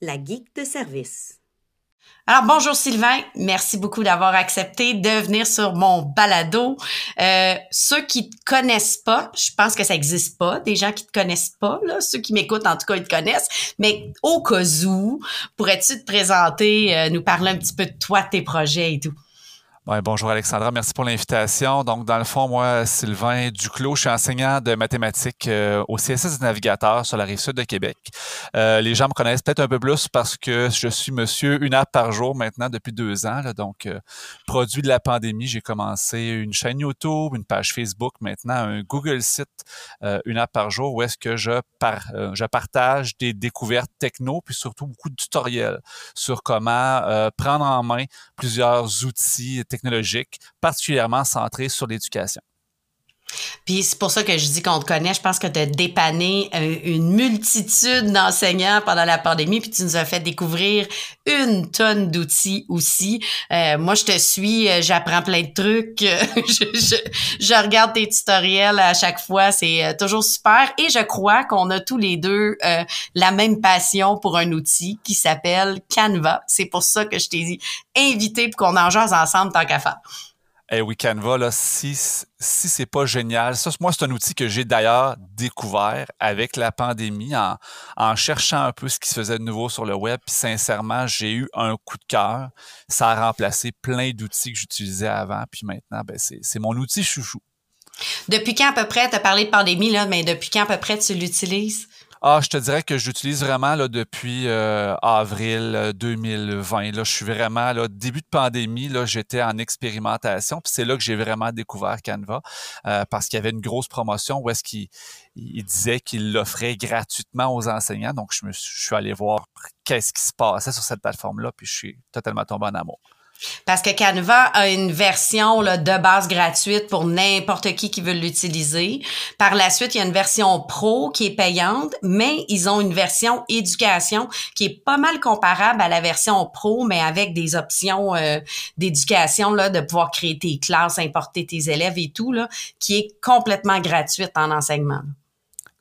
la geek de service. Alors bonjour Sylvain, merci beaucoup d'avoir accepté de venir sur mon balado. Euh, ceux qui te connaissent pas, je pense que ça existe pas, des gens qui te connaissent pas, là, ceux qui m'écoutent en tout cas ils te connaissent, mais au cas où, pourrais-tu te présenter, euh, nous parler un petit peu de toi, tes projets et tout? Bonjour Alexandra, merci pour l'invitation. Donc, dans le fond, moi, Sylvain Duclos, je suis enseignant de mathématiques euh, au CSS des navigateurs sur la rive sud de Québec. Euh, les gens me connaissent peut-être un peu plus parce que je suis monsieur une app par jour maintenant depuis deux ans. donc, euh, produit de la pandémie, j'ai commencé une chaîne YouTube, une page Facebook, maintenant un Google site, une app par jour où est-ce que je, je partage des découvertes techno, puis surtout beaucoup de tutoriels sur comment prendre en main plusieurs outils technologique, particulièrement centré sur l'éducation. Puis c'est pour ça que je dis qu'on te connaît. Je pense que tu as dépanné euh, une multitude d'enseignants pendant la pandémie, puis tu nous as fait découvrir une tonne d'outils aussi. Euh, moi, je te suis, euh, j'apprends plein de trucs. je, regarde tes tutoriels à chaque fois. C'est toujours super. Et je crois qu'on a tous les deux la même passion pour un outil qui s'appelle Canva. C'est pour ça que je t'ai invité pour qu'on en jase ensemble tant qu'à faire. Eh oui, Canva, là, si, si c'est pas génial, ça, moi, c'est un outil que j'ai d'ailleurs découvert avec la pandémie en, en, cherchant un peu ce qui se faisait de nouveau sur le web. Puis sincèrement, j'ai eu un coup de cœur. Ça a remplacé plein d'outils que j'utilisais avant. Puis maintenant, ben, c'est mon outil chouchou. Depuis quand à peu près, tu as parlé de pandémie, là, mais depuis quand à peu près tu l'utilises? Ah, je te dirais que j'utilise vraiment là, depuis euh, avril 2020. Euh, là, je suis vraiment là, début de pandémie, là, j'étais en expérimentation. Puis c'est là que j'ai vraiment découvert Canva euh, parce qu'il y avait une grosse promotion où est-ce qu'il il disait qu'il l'offrait gratuitement aux enseignants. Donc, je me suis, je suis allé voir qu'est-ce qui se passait sur cette plateforme-là, puis je suis totalement tombé en amour. Parce que Canva a une version là, de base gratuite pour n'importe qui qui veut l'utiliser. Par la suite, il y a une version pro qui est payante, mais ils ont une version éducation qui est pas mal comparable à la version pro, mais avec des options euh, d'éducation, là, de pouvoir créer tes classes, importer tes élèves et tout, là, qui est complètement gratuite en enseignement.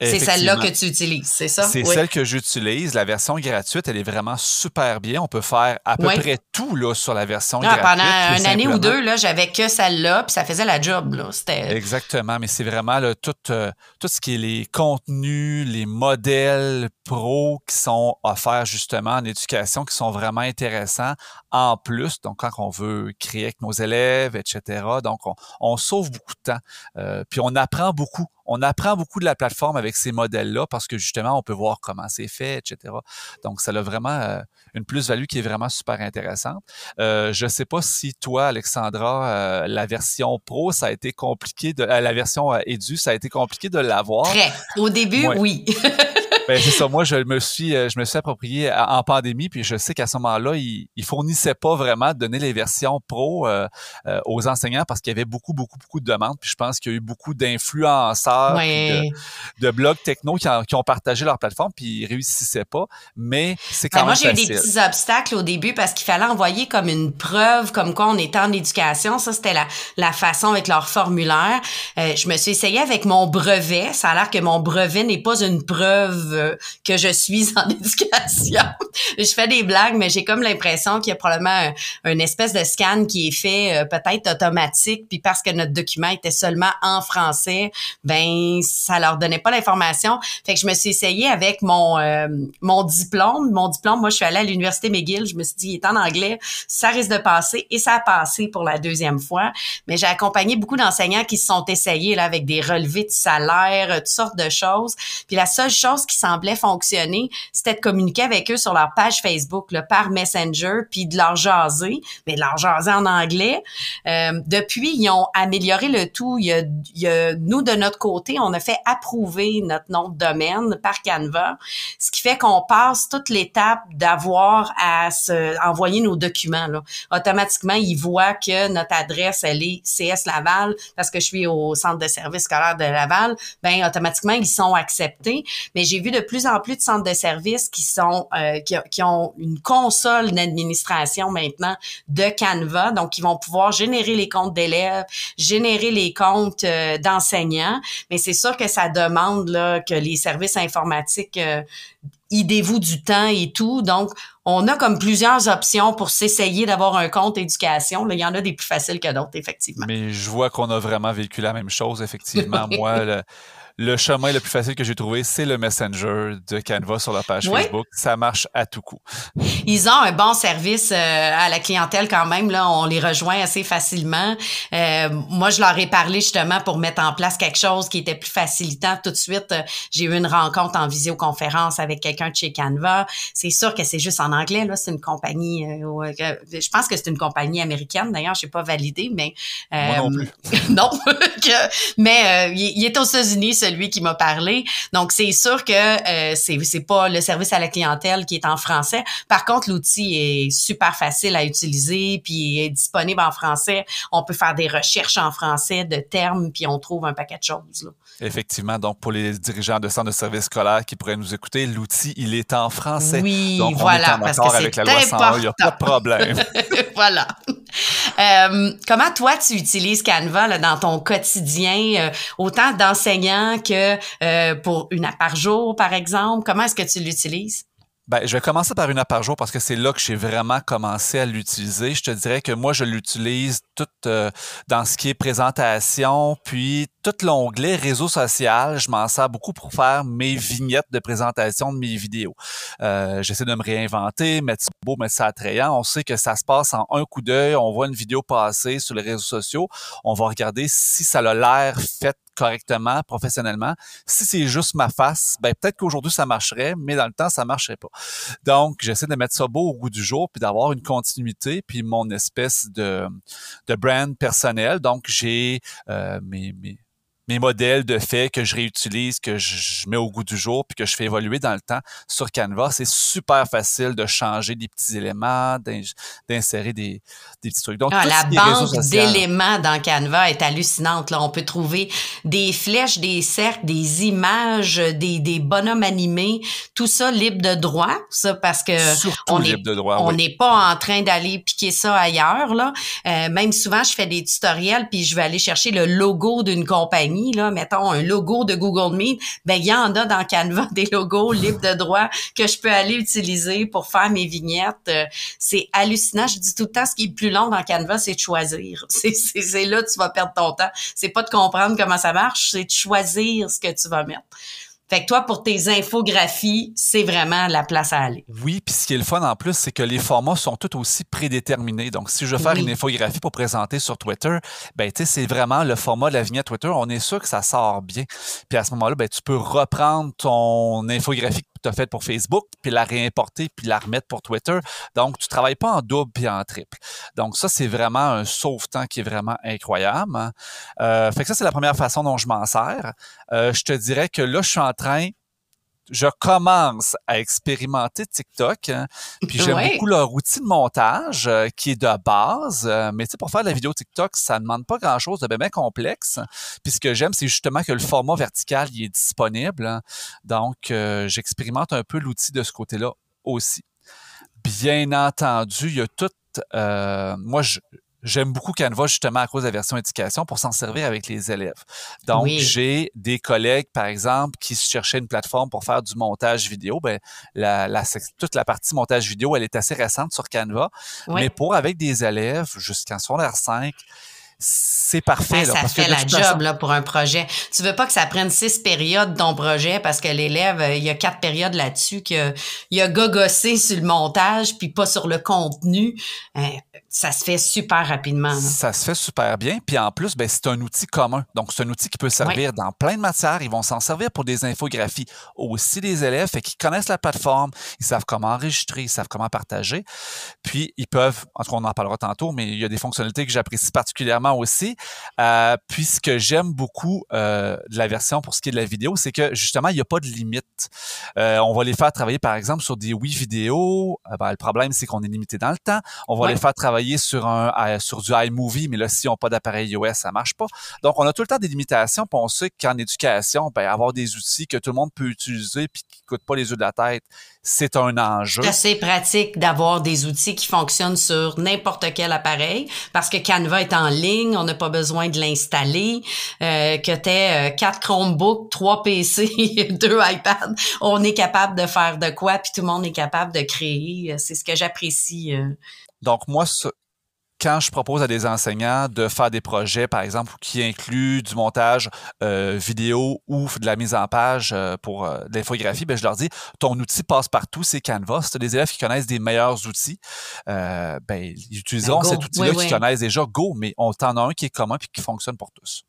C'est celle-là que tu utilises, c'est ça? C'est celle que j'utilise. La version gratuite, elle est vraiment super bien. On peut faire à peu près tout là, sur la version ah, gratuite. Pendant une année ou deux, j'avais que celle-là, puis ça faisait la job. Là. Exactement, mais c'est vraiment là, tout, euh, tout ce qui est les contenus, les modèles pro qui sont offerts justement en éducation, qui sont vraiment intéressants en plus. Donc, quand on veut créer avec nos élèves, etc. Donc, on, on sauve beaucoup de temps. Euh, puis on apprend beaucoup on apprend beaucoup de la plateforme avec ces modèles-là parce que justement, on peut voir comment c'est fait, etc. Donc, ça a vraiment euh, une plus-value qui est vraiment super intéressante. Euh, je ne sais pas si toi, Alexandra, euh, la version pro, ça a été compliqué de la version Edu, ça a été compliqué de l'avoir. Très. Au début, oui. Ben, c'est ça. Moi, je me suis, euh, je me suis approprié en pandémie, puis je sais qu'à ce moment-là, ils, fournissaient pas vraiment de donner les versions pro euh, euh, aux enseignants parce qu'il y avait beaucoup, beaucoup, beaucoup de demandes. Puis je pense qu'il y a eu beaucoup d'influenceurs, de, de, blogs techno qui, qui, ont partagé leur plateforme, puis ils réussissaient pas. Mais c'est quand ben, même Moi, j'ai eu des petits obstacles au début parce qu'il fallait envoyer comme une preuve, comme quoi on était en éducation. Ça, c'était la, la façon avec leur formulaire. je me suis essayée avec mon brevet. Ça a l'air que mon brevet n'est pas une preuve que je suis en éducation. je fais des blagues, mais j'ai comme l'impression qu'il y a probablement un, espèce de scan qui est fait euh, peut-être automatique, puis parce que notre document était seulement en français, ben ça leur donnait pas l'information. Fait que je me suis essayée avec mon euh, mon diplôme. Mon diplôme, moi je suis allée à l'université McGill. Je me suis dit, il est en anglais, ça risque de passer, et ça a passé pour la deuxième fois. Mais j'ai accompagné beaucoup d'enseignants qui se sont essayés là avec des relevés de salaire, toutes sortes de choses. Puis la seule chose qui fonctionner, c'était de communiquer avec eux sur leur page Facebook, là, par Messenger, puis de leur jaser, mais de leur jaser en anglais. Euh, depuis, ils ont amélioré le tout. Il y, a, il y a, nous, de notre côté, on a fait approuver notre nom de domaine par Canva, ce qui fait qu'on passe toute l'étape d'avoir à se envoyer nos documents. Là. Automatiquement, ils voient que notre adresse, elle est CS Laval, parce que je suis au centre de service scolaire de Laval, ben automatiquement, ils sont acceptés. Mais j'ai vu de de plus en plus de centres de services qui sont euh, qui, qui, ont une console d'administration maintenant de Canva, donc ils vont pouvoir générer les comptes d'élèves, générer les comptes euh, d'enseignants, mais c'est sûr que ça demande là, que les services informatiques euh, y dévouent du temps et tout. Donc, on a comme plusieurs options pour s'essayer d'avoir un compte éducation. Là, il y en a des plus faciles que d'autres, effectivement. Mais je vois qu'on a vraiment vécu la même chose, effectivement. Moi, le, le chemin le plus facile que j'ai trouvé, c'est le Messenger de Canva sur la page Facebook. Ça marche à tout coup. Ils ont un bon service euh, à la clientèle quand même. Là, on les rejoint assez facilement. Euh, moi, je leur ai parlé justement pour mettre en place quelque chose qui était plus facilitant. Tout de suite, euh, j'ai eu une rencontre en visioconférence avec quelqu'un de chez Canva. C'est sûr que c'est juste en anglais. Là, c'est une compagnie. je pense que c'est une compagnie américaine. D'ailleurs, je n'ai pas validé, mais moi non plus. non, mais il, il, est aux États-Unis lui qui m'a parlé. Donc, c'est sûr que euh, c'est, c'est pas le service à la clientèle qui est en français. Par contre, l'outil est super facile à utiliser, puis est disponible en français. On peut faire des recherches en français de termes, puis on trouve un paquet de choses. Là. Effectivement. Donc, pour les dirigeants de centres de services scolaires qui pourraient nous écouter, l'outil, il est en français. Oui, donc, voilà, est en accord avec la loi 101, il n'y a pas de problème. voilà. Euh, comment toi, tu utilises Canva là, dans ton quotidien, euh, autant d'enseignants que euh, pour une heure par jour, par exemple? Comment est-ce que tu l'utilises? Ben, je vais commencer par une heure par jour parce que c'est là que j'ai vraiment commencé à l'utiliser. Je te dirais que moi, je l'utilise tout euh, dans ce qui est présentation, puis tout l'onglet réseau social. Je m'en sers beaucoup pour faire mes vignettes de présentation de mes vidéos. Euh, J'essaie de me réinventer, mettre ça beau, mettre ça attrayant. On sait que ça se passe en un coup d'œil. On voit une vidéo passer sur les réseaux sociaux. On va regarder si ça a l'air fait correctement, professionnellement. Si c'est juste ma face, ben peut-être qu'aujourd'hui ça marcherait, mais dans le temps ça marcherait pas. Donc j'essaie de mettre ça beau au goût du jour, puis d'avoir une continuité, puis mon espèce de de brand personnel. Donc j'ai euh, mes, mes mes modèles de faits que je réutilise, que je, mets au goût du jour, puis que je fais évoluer dans le temps sur Canva. C'est super facile de changer des petits éléments, d'insérer des, des, petits trucs. Donc, ah, la banque d'éléments dans Canva est hallucinante. Là. On peut trouver des flèches, des cercles, des images, des, des bonhommes animés, tout ça libre de droit, ça parce que on n'est pas en train d'aller piquer ça ailleurs. Là. Euh, même souvent, je fais des tutoriels, puis je vais aller chercher le logo d'une compagnie mettons un logo de Google Meet, ben il y en a dans Canva des logos libres de droit que je peux aller utiliser pour faire mes vignettes. Euh, c'est hallucinant. Je dis tout le temps, ce qui est plus long dans Canva, c'est de choisir. C'est là que tu vas perdre ton temps. C'est pas de comprendre comment ça marche, c'est de choisir ce que tu vas mettre. Fait que toi, pour tes infographies, c'est vraiment la place à aller. Oui, puis ce qui est le fun en plus, c'est que les formats sont tout aussi prédéterminés. Donc, si je veux faire une infographie pour présenter sur Twitter, ben, tu sais, c'est vraiment le format de la vignette Twitter. On est sûr que ça sort bien. Puis à ce moment-là, ben, tu peux reprendre ton infographie que tu as faite pour Facebook, puis la réimporter, puis la remettre pour Twitter. Donc, tu travailles pas en double puis en triple. Donc, ça, c'est vraiment un sauve-temps qui est vraiment incroyable. Hein. Euh, fait que ça, c'est la première façon dont je m'en sers. Euh, je te dirais que là, je suis en train je commence à expérimenter TikTok. Hein, puis j'aime beaucoup leur outil de montage euh, qui est de base. Euh, mais tu sais, pour faire de la vidéo TikTok, ça ne demande pas grand-chose de bien, complexe. Puis ce que j'aime, c'est justement que le format vertical il est disponible. Hein. Donc, j'expérimente un peu l'outil de ce côté-là aussi. Bien entendu, il y a tout. moi, je, J'aime beaucoup Canva justement à cause de la version éducation pour s'en servir avec les élèves. Donc, j'ai des collègues, par exemple, qui cherchaient une plateforme pour faire du montage vidéo. Ben, la, la, toute la partie montage vidéo, elle est assez récente sur Canva. Mais pour avec des élèves jusqu'en secondaire 5, c'est parfait. ça fait la job là, pour un projet. Tu veux pas que ça prenne six périodes ton projet parce que l'élève, euh, il y a quatre périodes là-dessus qu'il a gogossé sur le montage puis pas sur le contenu. Euh, ça se fait super rapidement. Ça se fait super bien. Puis en plus, ben, c'est un outil commun. Donc, c'est un outil qui peut servir dans plein de matières. Ils vont s'en servir pour des infographies. Aussi des élèves, fait qu'ils connaissent la plateforme, ils savent comment enregistrer, ils savent comment partager. Puis, ils peuvent, en tout cas, on en parlera tantôt, mais il y a des fonctionnalités que j'apprécie particulièrement aussi. Euh, puis, ce que j'aime beaucoup euh, de la version pour ce qui est de la vidéo, c'est que justement, il n'y a pas de limite. Euh, on va les faire travailler, par exemple, sur des oui vidéos. Euh, ben, le problème, c'est qu'on est limité dans le temps. On va les faire travailler travailler sur un sur du iMovie, mais là, s'ils n'ont pas d'appareil iOS, ça marche pas. Donc, on a tout le temps des limitations. Puis on sait qu'en éducation, ben, avoir des outils que tout le monde peut utiliser puis qui coûtent pas les yeux de la tête, c'est un enjeu. C'est assez pratique d'avoir des outils qui fonctionnent sur n'importe quel appareil parce que Canva est en ligne, on n'a pas besoin de l'installer. Euh, que tu aies euh, quatre Chromebooks, trois PC, deux iPads, on est capable de faire de quoi puis tout le monde est capable de créer. C'est ce que j'apprécie. Euh. Donc moi, quand je propose à des enseignants de faire des projets, par exemple, qui incluent du montage euh, vidéo ou de la mise en page euh, pour euh, l'infographie, ben, je leur dis, ton outil passe partout, c'est Canva. Si tu as des élèves qui connaissent des meilleurs outils, ben, ils utiliseront ben, cet outil-là qui connaissent déjà. Go, mais on t'en a un qui est commun et qui fonctionne pour tous.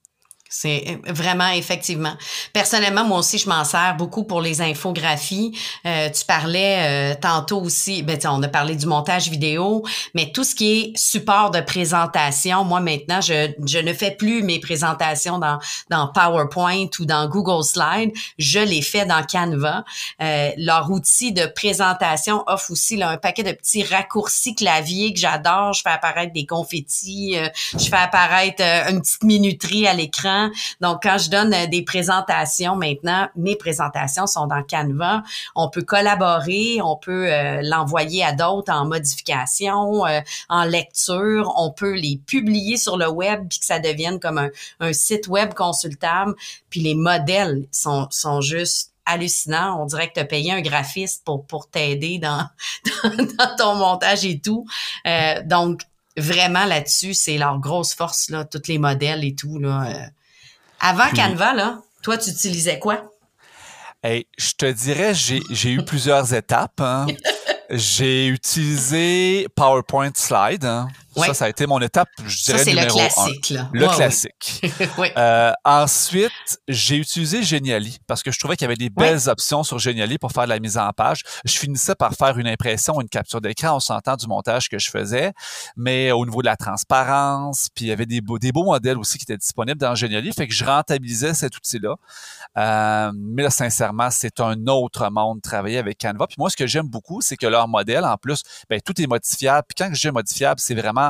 C'est euh, vraiment effectivement. Personnellement, moi aussi, je m'en sers beaucoup pour les infographies. Euh, tu parlais euh, tantôt aussi, ben on a parlé du montage vidéo, mais tout ce qui est support de présentation, moi maintenant, je, je ne fais plus mes présentations dans dans PowerPoint ou dans Google Slide, je les fais dans Canva. Euh, leur outil de présentation offre aussi là, un paquet de petits raccourcis clavier que j'adore. Je fais apparaître des confettis, je fais apparaître une petite minuterie à l'écran donc, quand je donne euh, des présentations maintenant, mes présentations sont dans Canva. On peut collaborer, on peut euh, l'envoyer à d'autres en modification, euh, en lecture. On peut les publier sur le web puis que ça devienne comme un, site web consultable. Puis les modèles sont, sont juste hallucinants. On dirait que tu payé un graphiste pour, pour t'aider dans, dans, ton montage et tout. donc, vraiment là-dessus, c'est leur grosse force, là, tous les modèles et tout. Là, avant Canva, là, toi, tu utilisais quoi? Hey, je te dirais, j'ai eu plusieurs étapes. Hein. j'ai utilisé PowerPoint Slide. Hein. Ça, ça a été mon étape, je dirais, ça, numéro le classique, Là. Le classique. euh, ensuite, j'ai utilisé Geniali parce que je trouvais qu'il y avait des belles options sur Geniali pour faire de la mise en page. Je finissais par faire une impression, une capture d'écran. On s'entend du montage que je faisais, mais au niveau de la transparence, puis il y avait des beaux, des beaux modèles aussi qui étaient disponibles dans Geniali, fait que je rentabilisais cet outil-là. Euh, mais là, sincèrement, c'est un autre monde de travailler avec Canva. Puis moi, ce que j'aime beaucoup, c'est que leur modèle, en plus, ben, tout est modifiable. Puis quand je dis modifiable, c'est vraiment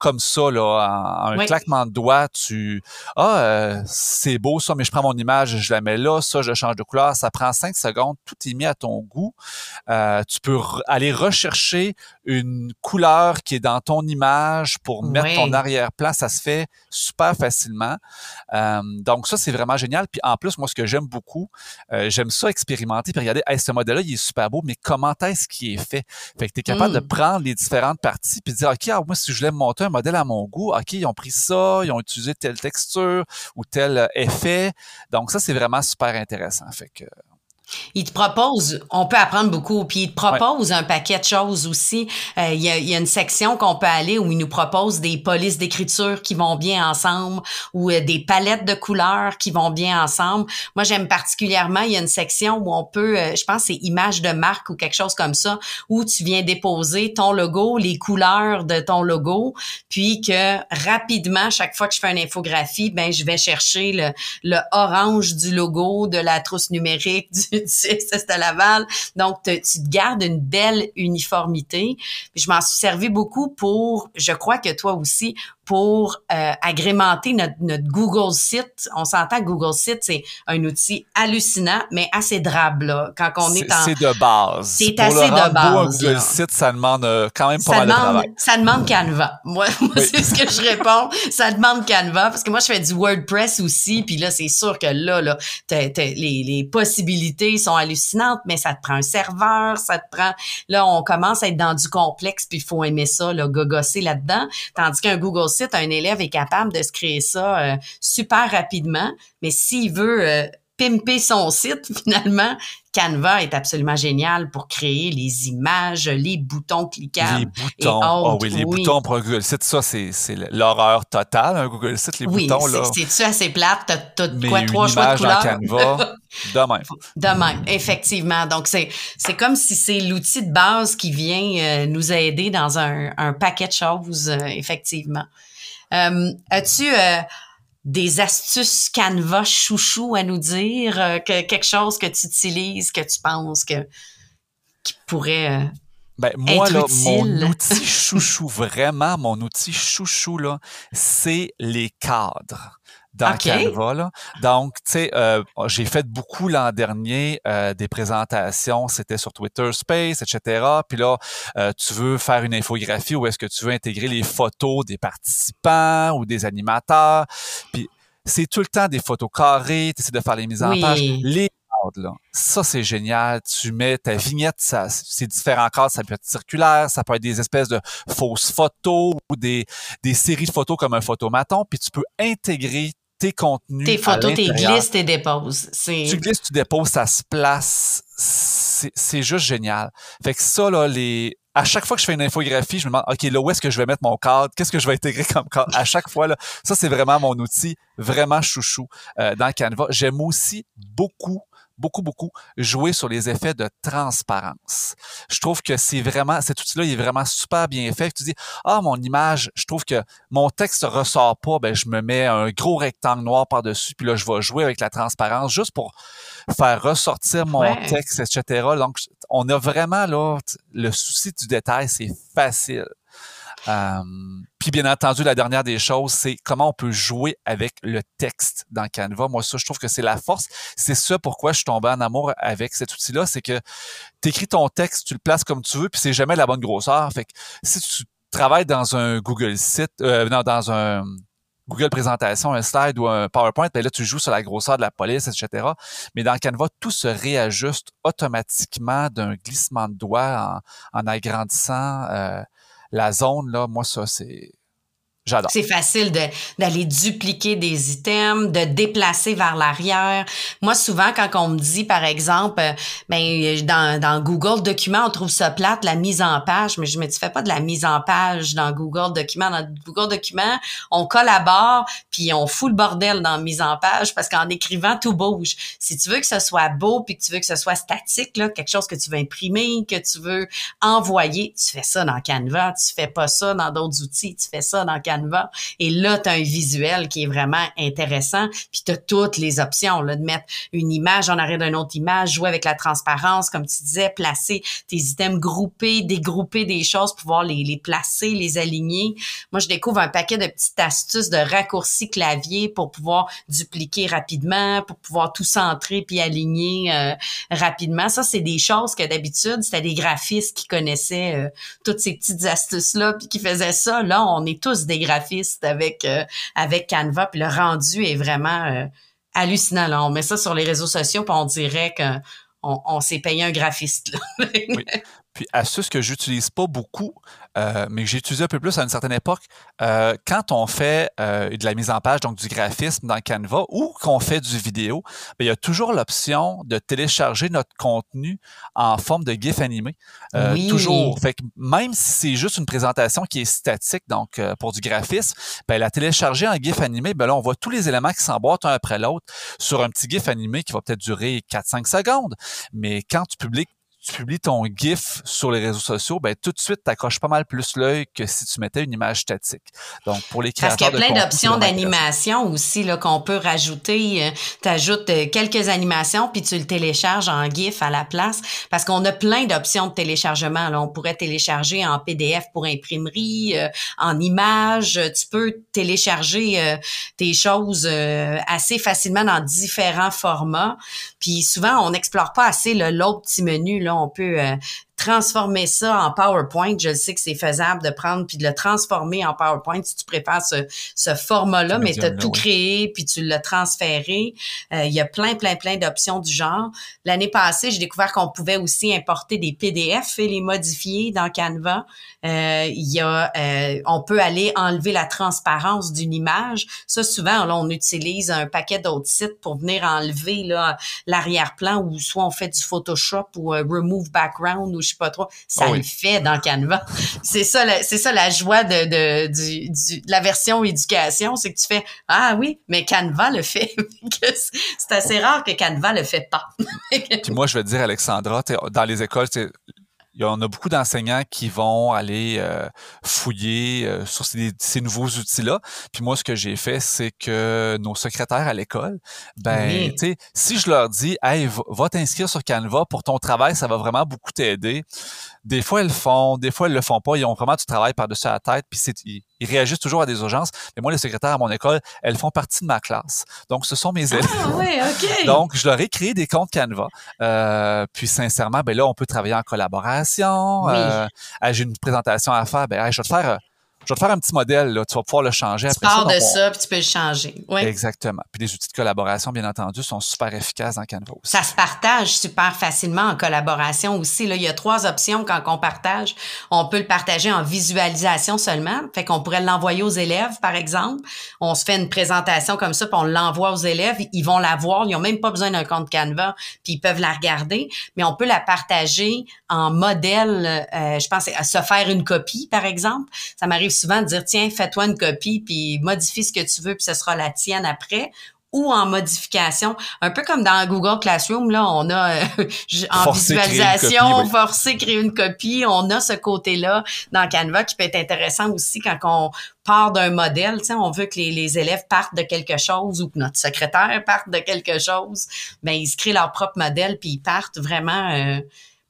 comme ça, là, en, un claquement de doigts, tu Ah, euh, c'est beau ça, mais je prends mon image, je la mets là, ça, je change de couleur. Ça prend cinq secondes, tout est mis à ton goût. Euh, tu peux aller rechercher une couleur qui est dans ton image pour mettre ton arrière-plan. Ça se fait super facilement. Euh, donc, ça, c'est vraiment génial. Puis en plus, moi, ce que j'aime beaucoup, j'aime ça expérimenter puis regarder, hey, ce modèle-là, il est super beau, mais comment est-ce qu'il est fait? Fait que tu es capable de mmh. prendre les différentes parties puis de dire, OK, ah, moi, si je voulais monter un modèle à mon goût. OK, ils ont pris ça, ils ont utilisé telle texture ou tel effet. Donc, ça, c'est vraiment super intéressant. Fait que il te propose, on peut apprendre beaucoup, puis il te propose un paquet de choses aussi. Euh, il, y a, il, y a, une section qu'on peut aller où il nous propose des polices d'écriture qui vont bien ensemble ou euh, des palettes de couleurs qui vont bien ensemble. Moi, j'aime particulièrement, il y a une section où on peut, euh, je pense c'est image de marque ou quelque chose comme ça, où tu viens déposer ton logo, les couleurs de ton logo, puis que rapidement, chaque fois que je fais une infographie, ben je vais chercher le, le orange du logo, de la trousse numérique, du c'est à Laval. Donc, tu te gardes une belle uniformité. je m'en suis servi beaucoup pour, je crois que toi aussi, pour euh, agrémenter notre, notre, Google Site. On s'entend Google Site, c'est un outil hallucinant, mais assez drabe, là, quand on est, en... C'est de base. C'est assez de base. Google Site, ça demande euh, quand même pas mal de travail. Ça demande Canva. Moi, c'est ce que je réponds. Ça demande Canva, parce que moi, je fais du WordPress aussi, puis là, c'est sûr que là, là les, les possibilités sont hallucinantes, mais ça te prend un serveur, ça te prend... Là, on commence à être dans du complexe, puis il faut aimer ça, là, gogosser là-dedans. Tandis qu'un Google Site, un élève est capable de se créer ça euh, super rapidement, mais s'il veut euh, pimper son site, finalement, Canva est absolument génial pour créer les images, les boutons cliquables. Les boutons. Ah oui, les boutons pour un Google Site, ça, c'est l'horreur totale, un Google Site, les boutons. Oui, c'est-tu assez plate? T'as quoi, trois choix de couleurs? Canva, de même. De même, effectivement. Donc, c'est comme si c'est l'outil de base qui vient euh, nous aider dans un, un paquet de choses, effectivement. Euh, as-tu euh, des astuces Canva chouchou à nous dire? Euh, que, quelque chose que tu utilises, que tu penses que qui pourrait Ben, moi, là, mon outil chouchou, vraiment, mon outil chouchou, là, c'est les cadres dans Canva. Là. Donc, tu sais, euh, j'ai fait beaucoup l'an dernier euh, des présentations, c'était sur Twitter Space, etc. Puis là, euh, tu veux faire une infographie où est-ce que tu veux intégrer les photos des participants ou des animateurs. Puis c'est tout le temps des photos carrées, tu essaies de faire les mises en page. Les Là. Ça, c'est génial. Tu mets ta vignette, ça, c'est différents cadres. Ça peut être circulaire, ça peut être des espèces de fausses photos ou des, des séries de photos comme un photomaton. Puis tu peux intégrer tes contenus. Tes photos, tes glisses, tes déposes. Tu glisses, tu déposes, ça se place. C'est juste génial. Fait que ça, là, les, à chaque fois que je fais une infographie, je me demande, OK, là, où est-ce que je vais mettre mon cadre? Qu'est-ce que je vais intégrer comme cadre? À chaque fois, là, ça, c'est vraiment mon outil, vraiment chouchou euh, dans Canva. J'aime aussi beaucoup beaucoup, beaucoup jouer sur les effets de transparence. Je trouve que c'est vraiment, cet outil-là, il est vraiment super bien fait. Tu dis, ah, mon image, je trouve que mon texte ressort pas, ben, je me mets un gros rectangle noir par-dessus, puis là, je vais jouer avec la transparence juste pour faire ressortir mon texte, etc. Donc, on a vraiment, là, le souci du détail, c'est facile. Euh, puis bien entendu, la dernière des choses, c'est comment on peut jouer avec le texte dans Canva. Moi, ça, je trouve que c'est la force. C'est ça pourquoi je suis tombé en amour avec cet outil-là, c'est que tu écris ton texte, tu le places comme tu veux, puis c'est jamais la bonne grosseur. Fait que si tu travailles dans un Google site, euh, non, dans un Google Présentation, un slide ou un PowerPoint, ben là, tu joues sur la grosseur de la police, etc. Mais dans Canva, tout se réajuste automatiquement d'un glissement de doigt en, agrandissant euh, la zone, là, moi, ça, c'est c'est facile d'aller dupliquer des items, de déplacer vers l'arrière. Moi, souvent, quand on me dit, par exemple, euh, ben, dans, dans Google Documents, on trouve ça plate, la mise en page, mais je me dis, fais pas de la mise en page dans Google Documents. Dans Google Documents, on collabore, puis on fout le bordel dans mise en page parce qu'en écrivant, tout bouge. Si tu veux que ce soit beau, puis que tu veux que ce soit statique, là, quelque chose que tu veux imprimer, que tu veux envoyer, tu fais ça dans Canva, tu fais pas ça dans d'autres outils, tu fais ça dans Canva et là, tu as un visuel qui est vraiment intéressant. Puis tu as toutes les options là, de mettre une image en arrière d'une autre image, jouer avec la transparence, comme tu disais, placer tes items groupés, dégrouper des choses, pouvoir les, les placer, les aligner. Moi, je découvre un paquet de petites astuces de raccourcis clavier pour pouvoir dupliquer rapidement, pour pouvoir tout centrer puis aligner euh, rapidement. Ça, c'est des choses que d'habitude, c'était des graphistes qui connaissaient euh, toutes ces petites astuces-là puis qui faisaient ça. Là, on est tous des graphiste avec euh, avec Canva. Puis le rendu est vraiment euh, hallucinant. Là. On met ça sur les réseaux sociaux, puis on dirait qu'on on, s'est payé un graphiste. oui. Puis astuce que j'utilise pas beaucoup, euh, mais que j'ai utilisé un peu plus à une certaine époque, euh, quand on fait euh, de la mise en page, donc du graphisme dans Canva, ou qu'on fait du vidéo, bien, il y a toujours l'option de télécharger notre contenu en forme de GIF animé. Oui. Toujours. Fait que même si c'est juste une présentation qui est statique, donc pour du graphisme, bien, la télécharger en GIF animé, bien là, on voit tous les éléments qui s'emboîtent un après l'autre sur un petit GIF animé qui va peut-être durer 4-5 secondes. Mais quand tu publies tu publies ton GIF sur les réseaux sociaux, ben tout de suite, tu accroches pas mal plus l'œil que si tu mettais une image statique. Donc, pour les créateurs Parce qu'il y a plein d'options d'animation aussi là qu'on peut rajouter. Euh, tu ajoutes euh, quelques animations, puis tu le télécharges en GIF à la place. Parce qu'on a plein d'options de téléchargement. Là. On pourrait télécharger en PDF pour imprimerie, euh, en image. Tu peux télécharger tes choses assez facilement dans différents formats. Puis souvent, on n'explore pas assez l'autre petit menu. Là, on peut euh, transformer ça en PowerPoint. Je sais que c'est faisable de prendre puis de le transformer en PowerPoint si tu préfères ce, ce format-là, mais tu as tout créé puis tu l'as transféré. Euh, il y a plein, plein, plein d'options du genre. L'année passée, j'ai découvert qu'on pouvait aussi importer des PDF et les modifier dans Canva. Euh, il y a, euh, on peut aller enlever la transparence d'une image. Ça, souvent, là, on utilise un paquet d'autres sites pour venir enlever l'arrière-plan ou soit on fait du Photoshop ou Remove Background ou je sais pas trop, ça ah le fait dans Canva. c'est ça, c'est ça la joie de, de, du, du, de la version éducation, c'est que tu fais ah oui, mais Canva le fait. c'est assez rare que Canva le fait pas. Puis moi, je vais te dire, Alexandra, dans les écoles, il y en a beaucoup d'enseignants qui vont aller euh, fouiller euh, sur ces, ces nouveaux outils-là. Puis moi, ce que j'ai fait, c'est que nos secrétaires à l'école, ben, tu sais, si je leur dis, hey, va, t'inscrire sur Canva pour ton travail, ça va vraiment beaucoup t'aider. Des fois, elles le font, des fois, elles le font pas. Ils ont vraiment du travail par-dessus la tête, puis ils, ils, réagissent toujours à des urgences. Mais moi, les secrétaires à mon école, elles font partie de ma classe. Donc, ce sont mes élèves. Ah, oui, OK. Donc, je leur ai créé des comptes Canva. Euh, puis, sincèrement, ben là, on peut travailler en collaboration. Oui. Euh, J'ai une présentation à faire. Ben, hey, je vais te faire je vais te faire un petit modèle, là. tu vas pouvoir le changer tu après pars ça. de on- ça, puis tu peux le changer. Oui. Exactement. Puis les outils de collaboration, bien entendu, sont super efficaces dans Canva aussi. Ça se partage super facilement en collaboration aussi. Là, il y a trois options quand on partage. On peut le partager en visualisation seulement. Fait qu'on pourrait l'envoyer aux élèves, par exemple. On se fait une présentation comme ça, puis on l'envoie aux élèves. Ils vont la voir. Ils ont même pas besoin d'un compte Canva, puis ils peuvent la regarder. Mais on peut la partager en modèle. euh, je pense à se faire une copie, par exemple. Ça m'arrive souvent de dire tiens, fais-toi une copie, puis modifie ce que tu veux, puis ce sera la tienne après ou en modification, un peu comme dans Google Classroom, là, on a euh, en visualisation, copie, oui. créer une copie, on a ce côté-là dans Canva qui peut être intéressant aussi quand on part d'un modèle, tu sais, on veut que les, les élèves partent de quelque chose ou que notre secrétaire parte de quelque chose, ben ils se créent leur propre modèle puis ils partent vraiment euh,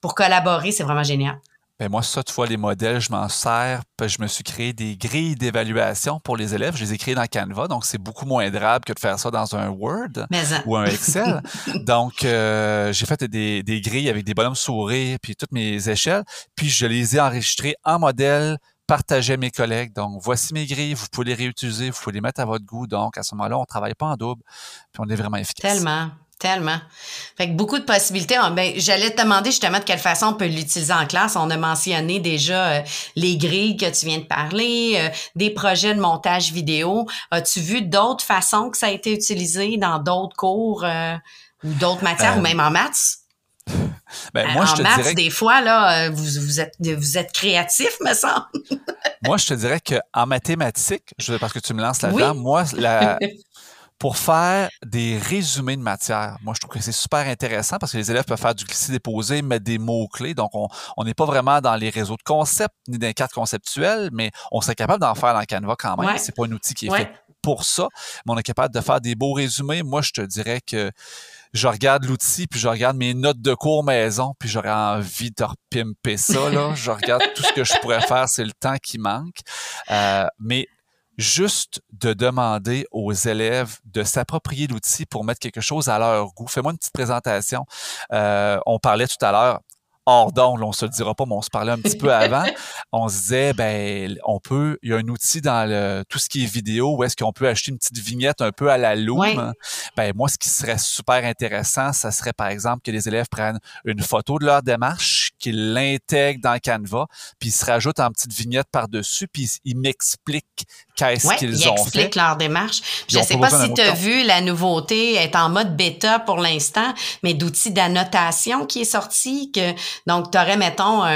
pour collaborer, c'est vraiment génial. Ben moi, ça, tu vois, les modèles, je m'en sers. Puis je me suis créé des grilles d'évaluation pour les élèves. Je les ai créées dans Canva, donc c'est beaucoup moins drable que de faire ça dans un Word hein, ou un Excel. donc, euh, j'ai fait des, des grilles avec des bonhommes sourires, puis toutes mes échelles. Puis je les ai enregistrées en modèle, partagées à mes collègues. Donc, voici mes grilles, vous pouvez les réutiliser, vous pouvez les mettre à votre goût. Donc, à ce moment-là, on travaille pas en double, puis on est vraiment efficace. Tellement. Tellement. Fait que beaucoup de possibilités. Ah, Ben, j'allais te demander justement de quelle façon on peut l'utiliser en classe. On a mentionné déjà euh, les grilles que tu viens de parler, euh, des projets de montage vidéo. As-tu vu d'autres façons que ça a été utilisé dans d'autres cours euh, ou d'autres matières ou même en maths? Ben, moi, en je te maths, dirais des fois, là, vous, vous êtes vous êtes créatif, me semble. Moi, je te dirais qu'en mathématiques, je, parce que tu me lances là-dedans, Oui. moi, la- pour faire des résumés de matière, moi, je trouve que c'est super intéressant parce que les élèves peuvent faire du glisser-déposer, mettre des mots-clés. Donc, on on n'est pas vraiment dans les réseaux de concepts ni dans les cartes conceptuelles, mais on serait capable d'en faire dans Canva quand même. Ouais. C'est pas un outil qui est Ouais. fait pour ça, mais on est capable de faire des beaux résumés. Moi, je te dirais que je regarde l'outil, puis je regarde mes notes de cours maison, puis j'aurais envie de repimper ça. Là. je regarde tout ce que je pourrais faire, c'est le temps qui manque. Euh, mais juste de demander aux élèves de s'approprier l'outil pour mettre quelque chose à leur goût. Fais-moi une petite présentation. Euh, on parlait tout à l'heure, hors d'onde, on se le dira pas, mais on se parlait un petit peu avant. On se disait, ben, on peut, il y a un outil dans le, tout ce qui est vidéo où est-ce qu'on peut acheter une petite vignette un peu à la Loom. Ouais. Ben, moi, ce qui serait super intéressant, ça serait, par exemple, que les élèves prennent une photo de leur démarche, qu'ils l'intègrent dans Canva, puis ils se rajoutent en petite vignette par-dessus, puis ils m'expliquent qu'est-ce Oui, qu'ils ils ont expliquent fait. leur démarche. Ils Je ont sais pas si tu as vu la nouveauté est en mode bêta pour l'instant, mais d'outils d'annotation qui est sorti que donc tu aurais mettons un,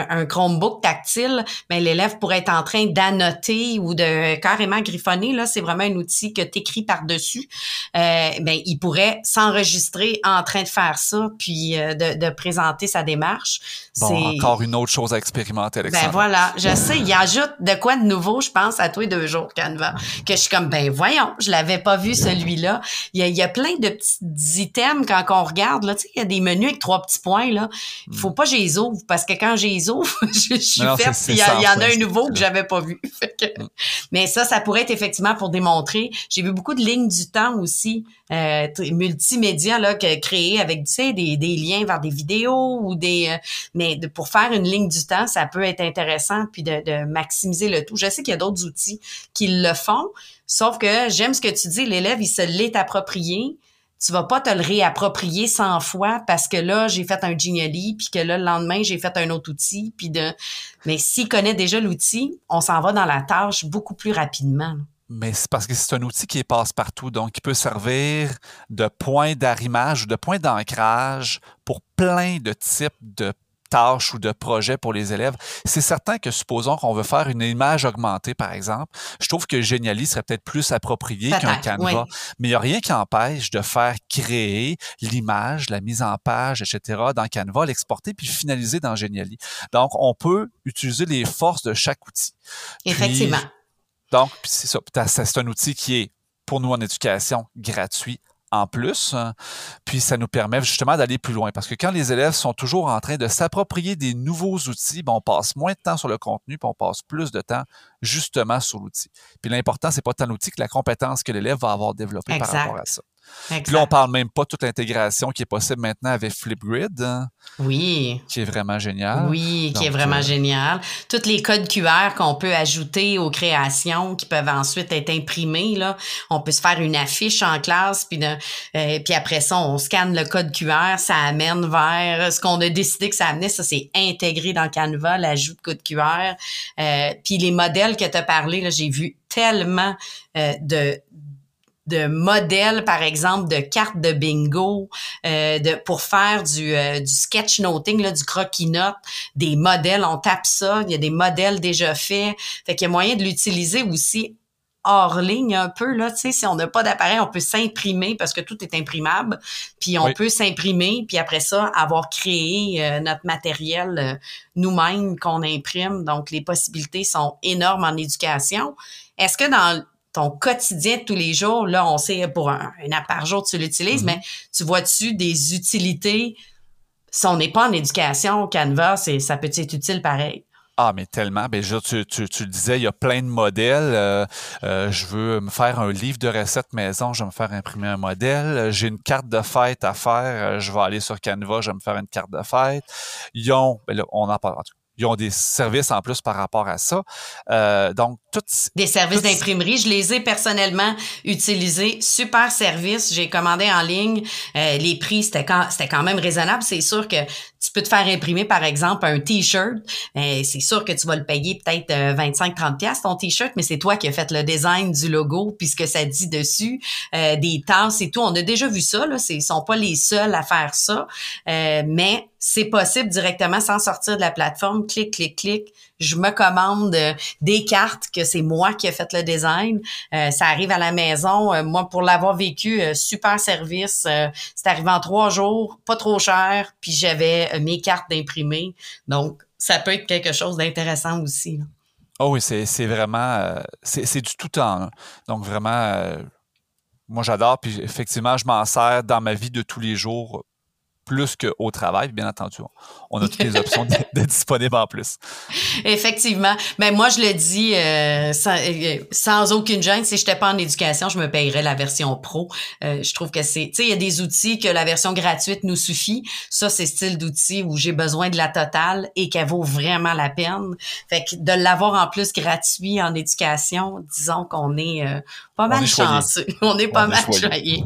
un, un Chromebook tactile, mais l'élève pourrait être en train d'annoter ou de carrément griffonner là, c'est vraiment un outil que tu écris par-dessus. Euh, ben il pourrait s'enregistrer en train de faire ça puis euh, de, de présenter sa démarche. Bon, encore une autre chose à expérimenter, Alexandre. ben voilà, je sais, il ajoute de quoi de nouveau, je pense, à tous les deux jours, Canva. Que je suis comme, ben voyons, je l'avais pas vu celui-là. Il y a, il y a plein de petits items quand on regarde, là, tu sais, il y a des menus avec trois petits points, là. Il faut pas que je les ouvre, parce que quand je les ouvre, je, je suis Hmm. Non, faite, il y, a- il y en a un nouveau que j'avais pas vu. Fait que- Mm. Mais ça, ça pourrait être effectivement pour démontrer. J'ai vu beaucoup de lignes du temps aussi, euh, multimédia, là, que, créées avec, tu sais, des, liens vers des vidéos ou des... euh, mais pour faire une ligne du temps, ça peut être intéressant puis de, maximiser le tout. Je sais qu'il y a d'autres outils qui le font, sauf que j'aime ce que tu dis, l'élève, il se l'est approprié. Tu vas pas te le réapproprier 100 fois parce que là, j'ai fait un Genially, puis que là, le lendemain, j'ai fait un autre outil, puis de... Mais s'il connaît déjà l'outil, on s'en va dans la tâche beaucoup plus rapidement. Mais c'est parce que c'est un outil qui est passe-partout, donc il peut servir de point d'arrimage ou de point d'ancrage pour plein de types de tâches ou de projets pour les élèves. C'est certain que supposons qu'on veut faire une image augmentée, par exemple, je trouve que Genially serait peut-être plus approprié qu'un Canva. oui. Mais il n'y a rien qui empêche de faire créer l'image, la mise en page, etc. dans Canva, l'exporter puis finaliser dans Genially. Donc, on peut utiliser les forces de chaque outil. Puis, Effectivement. Donc, c'est ça. C'est un outil qui est, pour nous en éducation, gratuit en plus. Hein. Puis ça nous permet justement d'aller plus loin. Parce que quand les élèves sont toujours en train de s'approprier des nouveaux outils, ben, on passe moins de temps sur le contenu, puis on passe plus de temps justement sur l'outil. Puis l'important, c'est pas tant l'outil que la compétence que l'élève va avoir développée par rapport à ça. Puis là, on parle même pas de toute l'intégration qui est possible maintenant avec Flipgrid. Hein, oui. Qui est vraiment génial. Oui, qui est vraiment euh, génial. Tous les codes QR qu'on peut ajouter aux créations qui peuvent ensuite être imprimés, là. On peut se faire une affiche en classe, puis, euh, puis après ça, on scanne le code QR, ça amène vers ce qu'on a décidé que ça amenait. Ça, c'est intégré dans Canva, l'ajout de code QR. Euh, puis les modèles que tu as parlé, là, j'ai vu tellement de de modèles, par exemple, de cartes de bingo, euh, de, pour faire du, euh, du sketchnoting, là, du croquis-note, des modèles, on tape ça, il y a des modèles déjà faits. Fait qu'il y a moyen de l'utiliser aussi hors ligne un peu là, tu sais, si on n'a pas d'appareil, on peut s'imprimer parce que tout est imprimable, puis on peut s'imprimer, puis après ça avoir créé euh, notre matériel euh, nous-mêmes qu'on imprime. Donc les possibilités sont énormes en éducation. Est-ce que dans ton quotidien de tous les jours, là, on sait pour un, une app par jour, tu l'utilises, mm-hmm. mais tu vois-tu des utilités? Si on n'est pas en éducation, Canva, ça peut être utile pareil. Ah, mais tellement. Je, tu, tu, tu, le disais, il y a plein de modèles. Euh, euh, je veux me faire un livre de recettes maison, je vais me faire imprimer un modèle. J'ai une carte de fête à faire, euh, je vais aller sur Canva, je vais me faire une carte de fête. Ils ont, ben là, on en parle, ils ont des services en plus par rapport à ça. Euh, donc, toutes des services d'imprimerie, je les ai personnellement utilisés. Super service. J'ai commandé en ligne. Euh, les prix c'était quand c'était quand même raisonnable. C'est sûr que tu peux te faire imprimer par exemple un t-shirt. Euh, c'est sûr que tu vas le payer peut-être 25-30 pièces ton t-shirt, mais c'est toi qui as fait le design du logo puis ce que ça dit dessus, des tasses et tout. On a déjà vu ça. Là, ils sont pas les seuls à faire ça, mais c'est possible directement sans sortir de la plateforme. Clic, clic, clic. Je me commande euh, des cartes que c'est moi qui ai fait le design. Euh, ça arrive à la maison. Euh, moi, pour l'avoir vécu, super service. c'est arrivé en trois jours, pas trop cher. Puis j'avais mes cartes d'imprimé. Donc, ça peut être quelque chose d'intéressant aussi. Oh oui, c'est vraiment... c'est du tout temps. Donc, vraiment... moi, j'adore. Puis effectivement, je m'en sers dans ma vie de tous les jours plus qu'au travail, bien entendu. On a toutes les options de, disponibles en plus. Effectivement. Mais moi, je le dis euh, euh, sans, aucune gêne, si je n'étais pas en éducation, je me payerais la version pro. Euh, je trouve que c'est... Tu sais, il y a des outils que la version gratuite nous suffit. Ça, c'est style d'outils où j'ai besoin de la totale et qu'elle vaut vraiment la peine. Fait que de l'avoir en plus gratuit en éducation, disons qu'on est pas mal chanceux. On est pas mal choyés.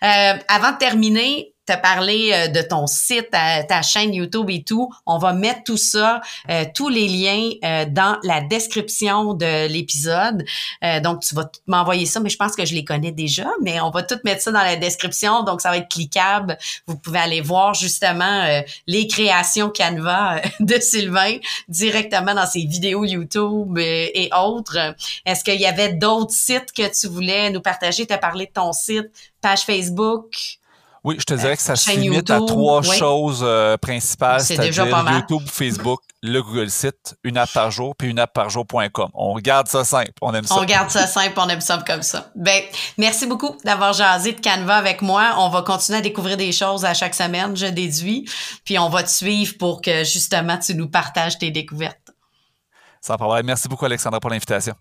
avant de terminer, te parler euh, de ton site, ta, chaîne YouTube et tout. On va mettre tout ça, euh, tous les liens euh, dans la description de l'épisode. donc, tu vas m'envoyer ça, mais je pense que je les connais déjà, mais on va tout mettre ça dans la description. Donc, ça va être cliquable. Vous pouvez aller voir justement les créations Canva de Sylvain directement dans ses vidéos YouTube et autres. Est-ce qu'il y avait d'autres sites que tu voulais nous partager? Tu as parlé de ton site, page Facebook. Oui, je te dirais que ça se limite à trois choses euh, principales, c'est-à-dire YouTube, Facebook, le Google Site, une app par jour, puis une app par jour.com. On garde ça simple, on aime ça. On garde ça simple, on aime ça comme ça. Ben, merci beaucoup d'avoir jasé de Canva avec moi. On va continuer à découvrir des choses à chaque semaine, je déduis, puis on va te suivre pour que justement tu nous partages tes découvertes. Sans problème. Merci beaucoup Alexandra pour l'invitation.